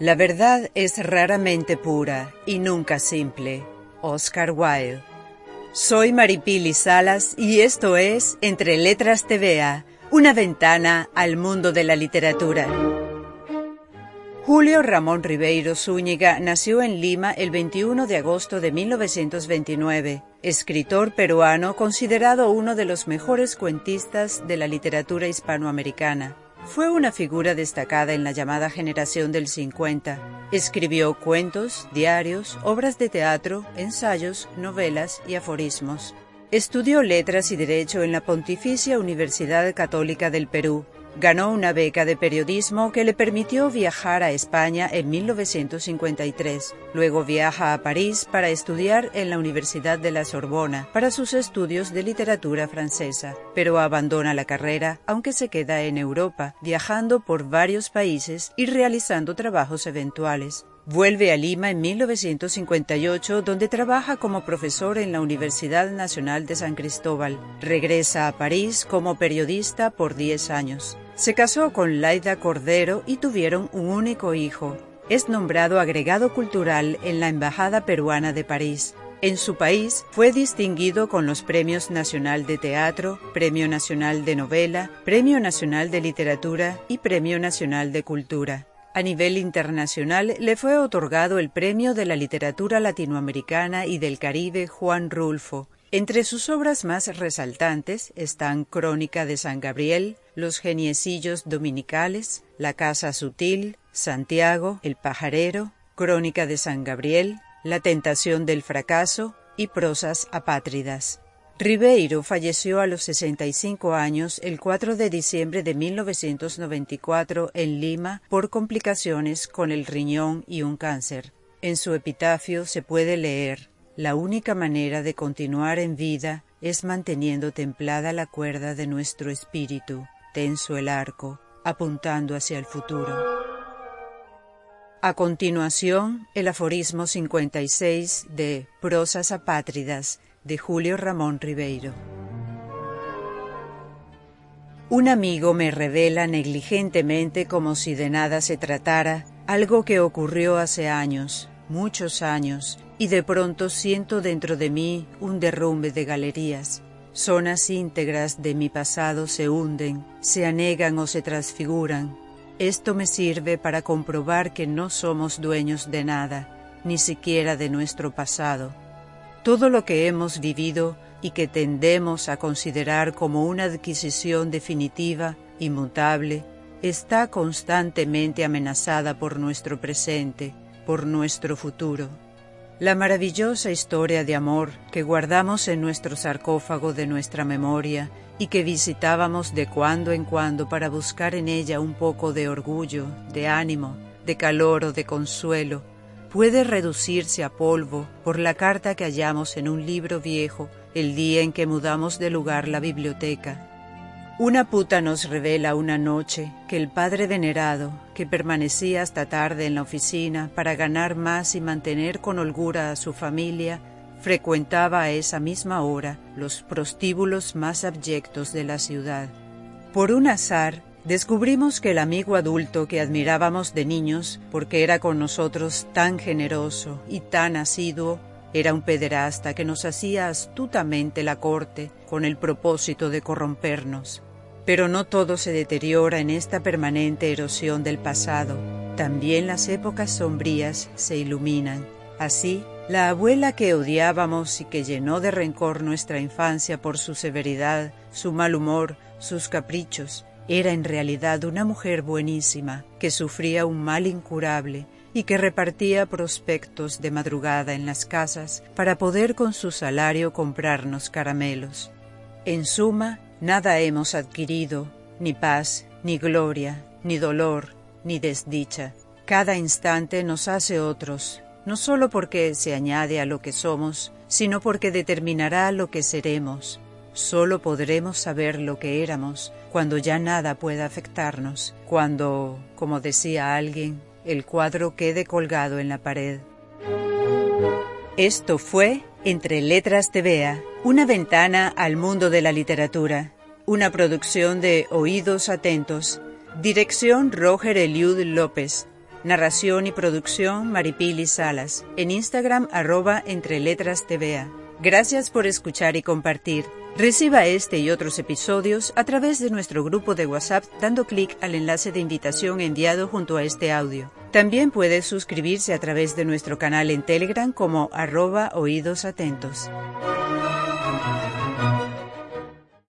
La verdad es raramente pura y nunca simple. Oscar Wilde. Soy Maripili Salas y esto es Entre Letras TVA, una ventana al mundo de la literatura. Julio Ramón Ribeiro Zúñiga nació en Lima el 21 de agosto de 1929, escritor peruano considerado uno de los mejores cuentistas de la literatura hispanoamericana. Fue una figura destacada en la llamada generación del 50. Escribió cuentos, diarios, obras de teatro, ensayos, novelas y aforismos. Estudió letras y derecho en la Pontificia Universidad Católica del Perú Ganó una beca de periodismo que le permitió viajar a España en 1953. Luego viaja a París para estudiar en la Universidad de la Sorbona para sus estudios de literatura francesa, pero abandona la carrera aunque se queda en Europa, viajando por varios países y realizando trabajos eventuales. Vuelve a Lima en 1958, donde trabaja como profesor en la Universidad Nacional de San Cristóbal. Regresa a París como periodista por 10 años. Se casó con Laida Cordero y tuvieron un único hijo. Es nombrado agregado cultural en la Embajada Peruana de París. En su país fue distinguido con los Premios Nacional de Teatro, Premio Nacional de Novela, Premio Nacional de Literatura y Premio Nacional de Cultura. A nivel internacional le fue otorgado el Premio de la Literatura Latinoamericana y del Caribe Juan Rulfo. Entre sus obras más resaltantes están Crónica de San Gabriel, Los Geniecillos Dominicales, La Casa Sutil, Santiago, El Pajarero, Crónica de San Gabriel, La Tentación del Fracaso y Prosas Apátridas. Ribeiro falleció a los 65 años el 4 de diciembre de 1994 en Lima por complicaciones con el riñón y un cáncer. En su epitafio se puede leer La única manera de continuar en vida es manteniendo templada la cuerda de nuestro espíritu, tenso el arco, apuntando hacia el futuro. A continuación, el aforismo 56 de Prosas apátridas de Julio Ramón Ribeiro. Un amigo me revela negligentemente como si de nada se tratara algo que ocurrió hace años, muchos años, y de pronto siento dentro de mí un derrumbe de galerías. Zonas íntegras de mi pasado se hunden, se anegan o se transfiguran. Esto me sirve para comprobar que no somos dueños de nada, ni siquiera de nuestro pasado todo lo que hemos vivido y que tendemos a considerar como una adquisición definitiva, inmutable, está constantemente amenazada por nuestro presente, por nuestro futuro. La maravillosa historia de amor que guardamos en nuestro sarcófago de nuestra memoria y que visitábamos de cuando en cuando para buscar en ella un poco de orgullo, de ánimo, de calor o de consuelo, puede reducirse a polvo por la carta que hallamos en un libro viejo el día en que mudamos de lugar la biblioteca. Una puta nos revela una noche que el padre venerado, que permanecía hasta tarde en la oficina para ganar más y mantener con holgura a su familia, frecuentaba a esa misma hora los prostíbulos más abyectos de la ciudad. Por un azar, descubrimos que el amigo adulto que admirábamos de niños, porque era con nosotros tan generoso y tan asiduo, era un pederasta que nos hacía astutamente la corte con el propósito de corrompernos. Pero no todo se deteriora en esta permanente erosión del pasado. También las épocas sombrías se iluminan. Así, la abuela que odiábamos y que llenó de rencor nuestra infancia por su severidad, su mal humor, sus caprichos, era en realidad una mujer buenísima que sufría un mal incurable y que repartía prospectos de madrugada en las casas para poder con su salario comprarnos caramelos. En suma, nada hemos adquirido, ni paz, ni gloria, ni dolor, ni desdicha. Cada instante nos hace otros, no solo porque se añade a lo que somos, sino porque determinará lo que seremos, Solo podremos saber lo que éramos cuando ya nada pueda afectarnos, cuando, como decía alguien, el cuadro quede colgado en la pared. Esto fue Entre Letras de una ventana al mundo de la literatura, una producción de Oídos Atentos, dirección Roger Eliud López, Narración y producción Maripili Salas. En Instagram arroba entre letras TVA. Gracias por escuchar y compartir. Reciba este y otros episodios a través de nuestro grupo de WhatsApp dando clic al enlace de invitación enviado junto a este audio. También puede suscribirse a través de nuestro canal en Telegram como arroba oídos atentos.